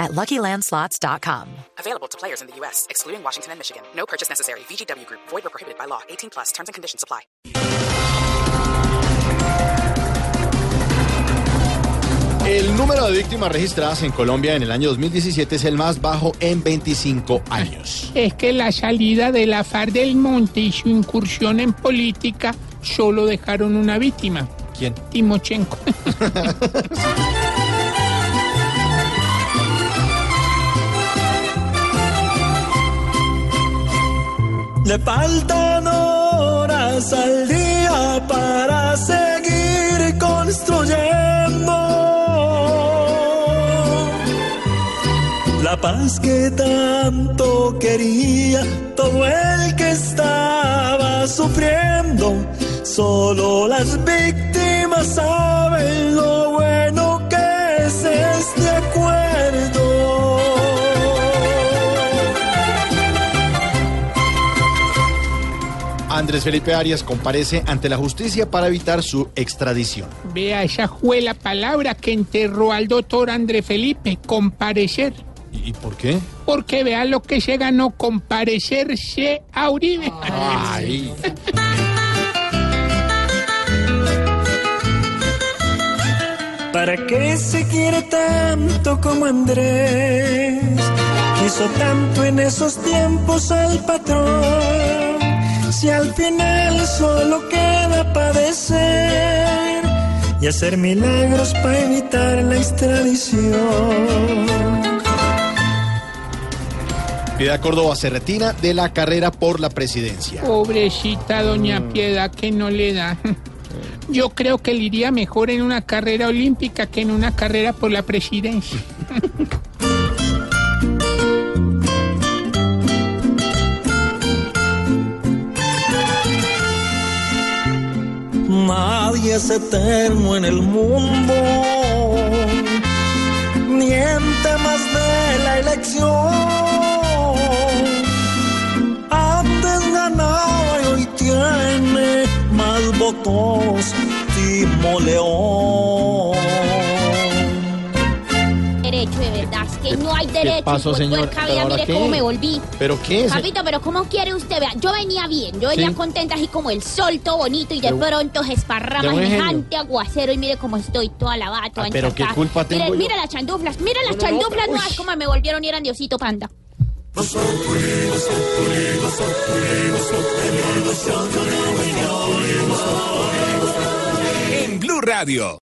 at LuckyLandSlots.com. Available to players in the U.S., excluding Washington and Michigan. No purchase necessary. VGW Group. Void or prohibited by law. 18 plus. Terms and conditions apply. El número de víctimas registradas en Colombia en el año 2017 es el más bajo en 25 años. Es que la salida de la FARC del Monte y su incursión en política solo dejaron una víctima, ¿Quién? Timochenko. Le faltan horas al día para seguir construyendo la paz que tanto quería todo el que estaba sufriendo. Solo las víctimas saben lo bueno que es este Andrés Felipe Arias comparece ante la justicia para evitar su extradición. Vea esa fue la palabra que enterró al doctor André Felipe, comparecer. ¿Y y por qué? Porque vea lo que se ganó comparecerse a Uribe. Ay, ¿Para qué se quiere tanto como Andrés? Quiso tanto en esos tiempos al patrón. Si al final solo queda padecer y hacer milagros para evitar la extradición. Piedad Córdoba se retira de la carrera por la presidencia. Pobrecita doña Piedad que no le da. Yo creo que le iría mejor en una carrera olímpica que en una carrera por la presidencia. Nadie es eterno en el mundo, miente más de la elección. Antes ganaba y hoy tiene más votos Timo León. Que no hay derecho. pasó, señor? puerca, ¿Pero vea, ahora mire qué? cómo me volví. ¿Pero qué es? Papito, pero ¿cómo quiere usted? Vea, yo venía bien, yo venía Sí. contenta así como el sol, todo bonito, y de Pero- pronto se esparrama semejante aguacero y mire cómo estoy toda lavada, toda Ah, pero qué culpa tengo Mire, yo. mire las chanduflas, mire las chanduflas uy. nuevas como me volvieron y eran Diosito Panda. En Blue Radio.